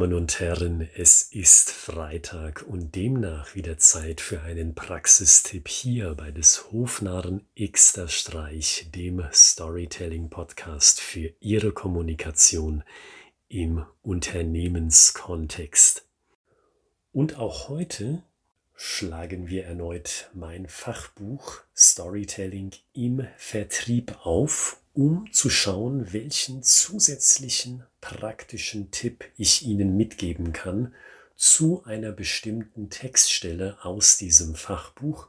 Damen und Herren, es ist Freitag und demnach wieder Zeit für einen Praxistipp hier bei des Hofnarren Xter Streich, dem Storytelling-Podcast für Ihre Kommunikation im Unternehmenskontext. Und auch heute schlagen wir erneut mein Fachbuch Storytelling im Vertrieb auf um zu schauen, welchen zusätzlichen praktischen Tipp ich Ihnen mitgeben kann zu einer bestimmten Textstelle aus diesem Fachbuch.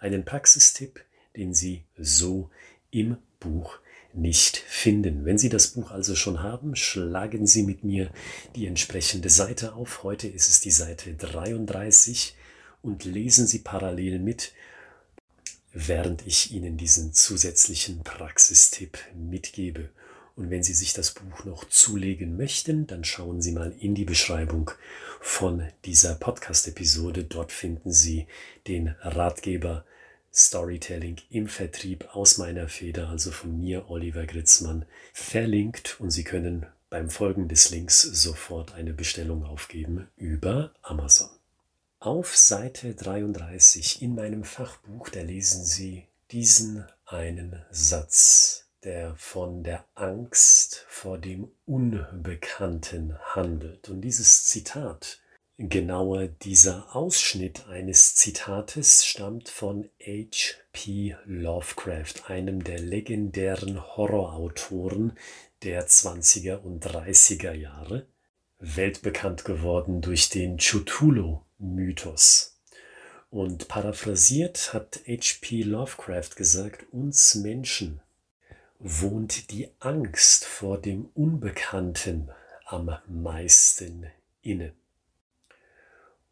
Einen Praxistipp, den Sie so im Buch nicht finden. Wenn Sie das Buch also schon haben, schlagen Sie mit mir die entsprechende Seite auf. Heute ist es die Seite 33 und lesen Sie parallel mit während ich Ihnen diesen zusätzlichen Praxistipp mitgebe. Und wenn Sie sich das Buch noch zulegen möchten, dann schauen Sie mal in die Beschreibung von dieser Podcast-Episode. Dort finden Sie den Ratgeber Storytelling im Vertrieb aus meiner Feder, also von mir, Oliver Gritzmann, verlinkt. Und Sie können beim Folgen des Links sofort eine Bestellung aufgeben über Amazon. Auf Seite 33 in meinem Fachbuch, da lesen Sie diesen einen Satz, der von der Angst vor dem Unbekannten handelt. Und dieses Zitat, genauer dieser Ausschnitt eines Zitates, stammt von H.P. Lovecraft, einem der legendären Horrorautoren der 20er und 30er Jahre, weltbekannt geworden durch den Cthulhu Mythos. Und paraphrasiert hat H.P. Lovecraft gesagt, uns Menschen wohnt die Angst vor dem Unbekannten am meisten inne.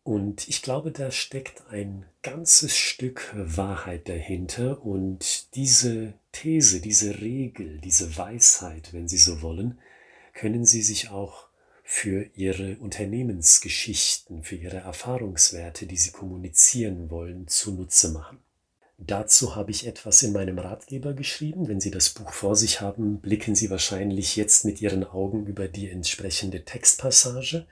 Und ich glaube, da steckt ein ganzes Stück Wahrheit dahinter. Und diese These, diese Regel, diese Weisheit, wenn Sie so wollen, können Sie sich auch für ihre Unternehmensgeschichten, für ihre Erfahrungswerte, die sie kommunizieren wollen, zunutze machen. Dazu habe ich etwas in meinem Ratgeber geschrieben. Wenn Sie das Buch vor sich haben, blicken Sie wahrscheinlich jetzt mit Ihren Augen über die entsprechende Textpassage.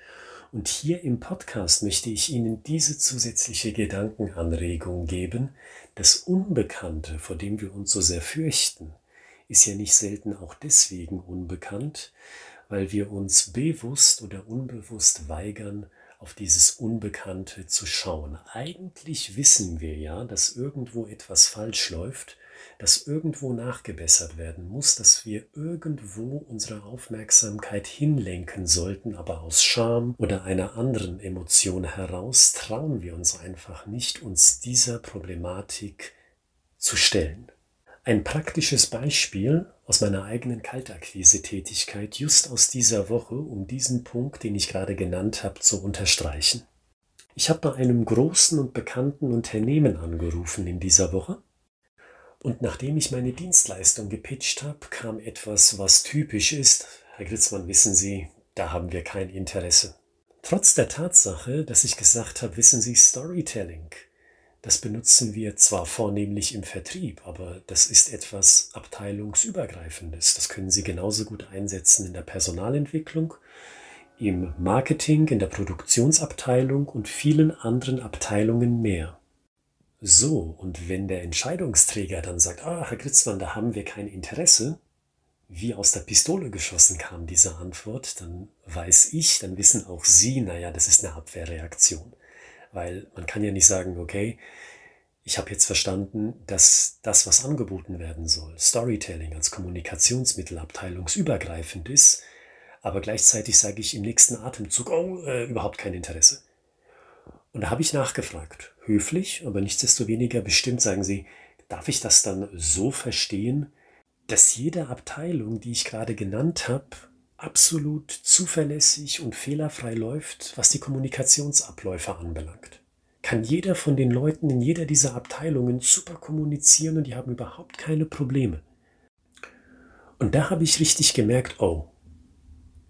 Und hier im Podcast möchte ich Ihnen diese zusätzliche Gedankenanregung geben. Das Unbekannte, vor dem wir uns so sehr fürchten, ist ja nicht selten auch deswegen unbekannt, weil wir uns bewusst oder unbewusst weigern, auf dieses Unbekannte zu schauen. Eigentlich wissen wir ja, dass irgendwo etwas falsch läuft, dass irgendwo nachgebessert werden muss, dass wir irgendwo unsere Aufmerksamkeit hinlenken sollten, aber aus Scham oder einer anderen Emotion heraus trauen wir uns einfach nicht, uns dieser Problematik zu stellen. Ein praktisches Beispiel aus meiner eigenen Kaltakquise-Tätigkeit just aus dieser Woche, um diesen Punkt, den ich gerade genannt habe, zu unterstreichen. Ich habe bei einem großen und bekannten Unternehmen angerufen in dieser Woche und nachdem ich meine Dienstleistung gepitcht habe, kam etwas, was typisch ist. Herr Gritzmann, wissen Sie, da haben wir kein Interesse. Trotz der Tatsache, dass ich gesagt habe, wissen Sie, Storytelling das benutzen wir zwar vornehmlich im Vertrieb, aber das ist etwas abteilungsübergreifendes. Das können Sie genauso gut einsetzen in der Personalentwicklung, im Marketing, in der Produktionsabteilung und vielen anderen Abteilungen mehr. So, und wenn der Entscheidungsträger dann sagt, ah, Herr Gritzmann, da haben wir kein Interesse, wie aus der Pistole geschossen kam diese Antwort, dann weiß ich, dann wissen auch Sie, naja, das ist eine Abwehrreaktion. Weil man kann ja nicht sagen, okay, ich habe jetzt verstanden, dass das, was angeboten werden soll, Storytelling als Kommunikationsmittel abteilungsübergreifend ist, aber gleichzeitig sage ich im nächsten Atemzug, oh, äh, überhaupt kein Interesse. Und da habe ich nachgefragt, höflich, aber nichtsdestoweniger bestimmt sagen sie, darf ich das dann so verstehen, dass jede Abteilung, die ich gerade genannt habe, absolut zuverlässig und fehlerfrei läuft, was die Kommunikationsabläufe anbelangt. Kann jeder von den Leuten in jeder dieser Abteilungen super kommunizieren und die haben überhaupt keine Probleme. Und da habe ich richtig gemerkt, oh,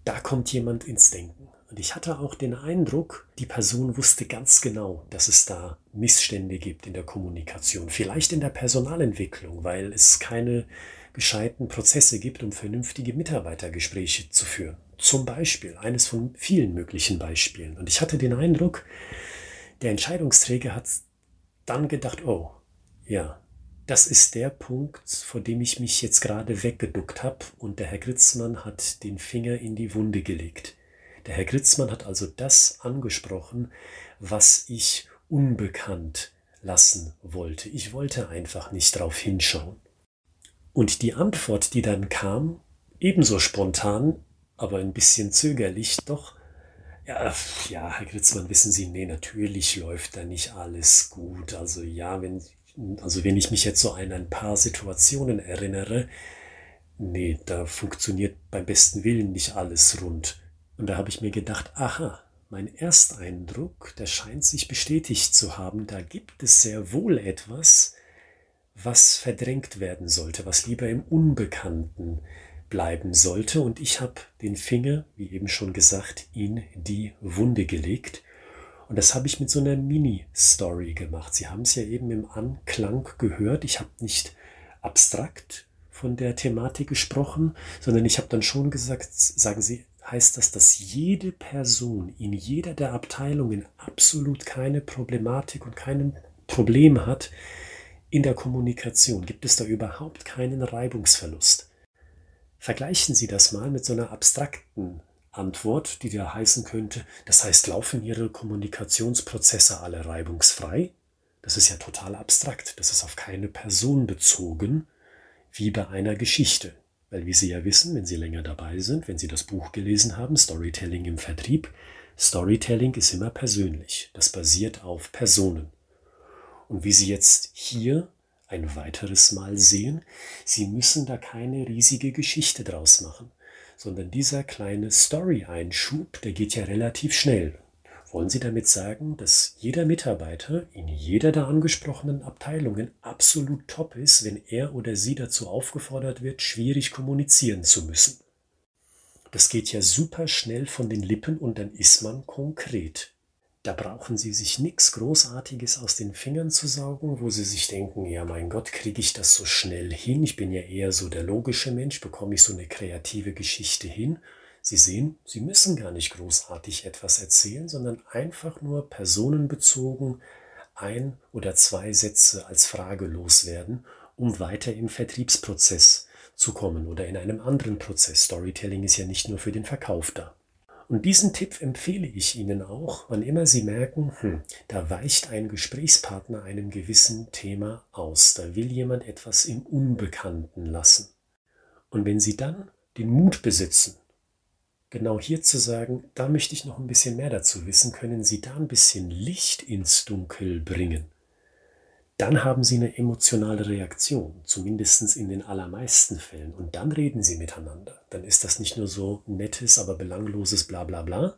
da kommt jemand ins Denken. Und ich hatte auch den Eindruck, die Person wusste ganz genau, dass es da Missstände gibt in der Kommunikation, vielleicht in der Personalentwicklung, weil es keine gescheiten Prozesse gibt, um vernünftige Mitarbeitergespräche zu führen. Zum Beispiel, eines von vielen möglichen Beispielen. Und ich hatte den Eindruck, der Entscheidungsträger hat dann gedacht, oh, ja, das ist der Punkt, vor dem ich mich jetzt gerade weggeduckt habe und der Herr Gritzmann hat den Finger in die Wunde gelegt. Der Herr Gritzmann hat also das angesprochen, was ich unbekannt lassen wollte. Ich wollte einfach nicht drauf hinschauen. Und die Antwort, die dann kam, ebenso spontan, aber ein bisschen zögerlich, doch, ja, ja, Herr Gritzmann, wissen Sie, nee, natürlich läuft da nicht alles gut. Also ja, wenn, also wenn ich mich jetzt so an ein paar Situationen erinnere, nee, da funktioniert beim besten Willen nicht alles rund. Und da habe ich mir gedacht, aha, mein Ersteindruck, der scheint sich bestätigt zu haben, da gibt es sehr wohl etwas, was verdrängt werden sollte, was lieber im Unbekannten bleiben sollte. Und ich habe den Finger, wie eben schon gesagt, in die Wunde gelegt. Und das habe ich mit so einer Mini-Story gemacht. Sie haben es ja eben im Anklang gehört. Ich habe nicht abstrakt von der Thematik gesprochen, sondern ich habe dann schon gesagt, sagen Sie, heißt das, dass jede Person in jeder der Abteilungen absolut keine Problematik und kein Problem hat in der Kommunikation. Gibt es da überhaupt keinen Reibungsverlust? Vergleichen Sie das mal mit so einer abstrakten Antwort, die da heißen könnte, das heißt, laufen Ihre Kommunikationsprozesse alle reibungsfrei? Das ist ja total abstrakt, das ist auf keine Person bezogen, wie bei einer Geschichte. Weil wie Sie ja wissen, wenn Sie länger dabei sind, wenn Sie das Buch gelesen haben, Storytelling im Vertrieb, Storytelling ist immer persönlich. Das basiert auf Personen. Und wie Sie jetzt hier ein weiteres Mal sehen, Sie müssen da keine riesige Geschichte draus machen, sondern dieser kleine Story-Einschub, der geht ja relativ schnell. Wollen Sie damit sagen, dass jeder Mitarbeiter in jeder der angesprochenen Abteilungen absolut top ist, wenn er oder sie dazu aufgefordert wird, schwierig kommunizieren zu müssen? Das geht ja super schnell von den Lippen und dann ist man konkret. Da brauchen Sie sich nichts Großartiges aus den Fingern zu saugen, wo Sie sich denken, ja mein Gott, kriege ich das so schnell hin? Ich bin ja eher so der logische Mensch, bekomme ich so eine kreative Geschichte hin? Sie sehen, Sie müssen gar nicht großartig etwas erzählen, sondern einfach nur personenbezogen ein oder zwei Sätze als Frage loswerden, um weiter im Vertriebsprozess zu kommen oder in einem anderen Prozess. Storytelling ist ja nicht nur für den Verkauf da. Und diesen Tipp empfehle ich Ihnen auch, wann immer Sie merken, hm, da weicht ein Gesprächspartner einem gewissen Thema aus, da will jemand etwas im Unbekannten lassen. Und wenn Sie dann den Mut besitzen, genau hier zu sagen, da möchte ich noch ein bisschen mehr dazu wissen, können Sie da ein bisschen Licht ins Dunkel bringen. Dann haben Sie eine emotionale Reaktion, zumindest in den allermeisten Fällen. Und dann reden Sie miteinander. Dann ist das nicht nur so nettes, aber belangloses Blablabla, bla bla,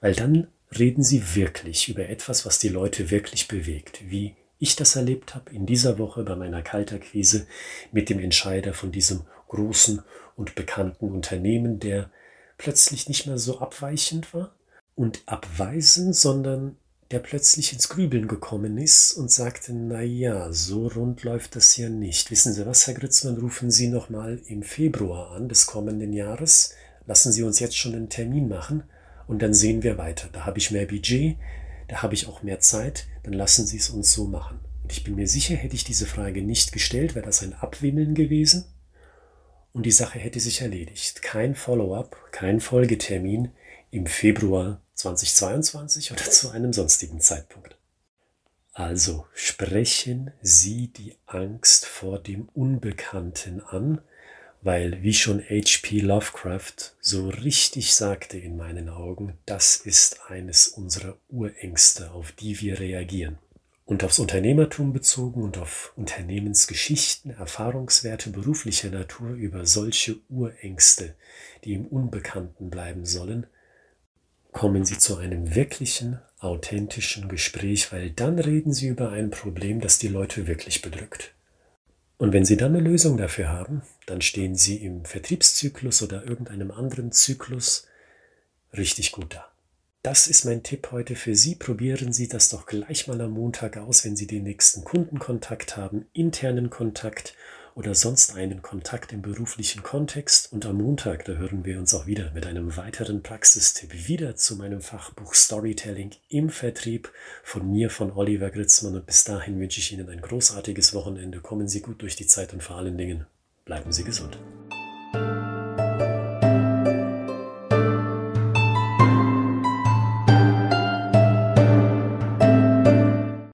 weil dann reden Sie wirklich über etwas, was die Leute wirklich bewegt. Wie ich das erlebt habe in dieser Woche bei meiner Kalterquise mit dem Entscheider von diesem großen und bekannten Unternehmen, der plötzlich nicht mehr so abweichend war und abweisend, sondern der plötzlich ins Grübeln gekommen ist und sagte, na ja, so rund läuft das ja nicht. Wissen Sie was, Herr Gritzmann, rufen Sie noch mal im Februar an des kommenden Jahres. Lassen Sie uns jetzt schon einen Termin machen und dann sehen wir weiter. Da habe ich mehr Budget, da habe ich auch mehr Zeit, dann lassen Sie es uns so machen. Und ich bin mir sicher, hätte ich diese Frage nicht gestellt, wäre das ein Abwimmeln gewesen und die Sache hätte sich erledigt. Kein Follow-up, kein Folgetermin im Februar 2022 oder zu einem sonstigen Zeitpunkt. Also sprechen Sie die Angst vor dem Unbekannten an, weil, wie schon H.P. Lovecraft so richtig sagte in meinen Augen, das ist eines unserer Urängste, auf die wir reagieren und aufs Unternehmertum bezogen und auf Unternehmensgeschichten, Erfahrungswerte beruflicher Natur über solche Urängste, die im Unbekannten bleiben sollen, kommen Sie zu einem wirklichen, authentischen Gespräch, weil dann reden Sie über ein Problem, das die Leute wirklich bedrückt. Und wenn Sie dann eine Lösung dafür haben, dann stehen Sie im Vertriebszyklus oder irgendeinem anderen Zyklus richtig gut da. Das ist mein Tipp heute für Sie. Probieren Sie das doch gleich mal am Montag aus, wenn Sie den nächsten Kundenkontakt haben, internen Kontakt oder sonst einen Kontakt im beruflichen Kontext. Und am Montag, da hören wir uns auch wieder mit einem weiteren Praxistipp wieder zu meinem Fachbuch Storytelling im Vertrieb von mir, von Oliver Gritzmann. Und bis dahin wünsche ich Ihnen ein großartiges Wochenende. Kommen Sie gut durch die Zeit und vor allen Dingen bleiben Sie gesund.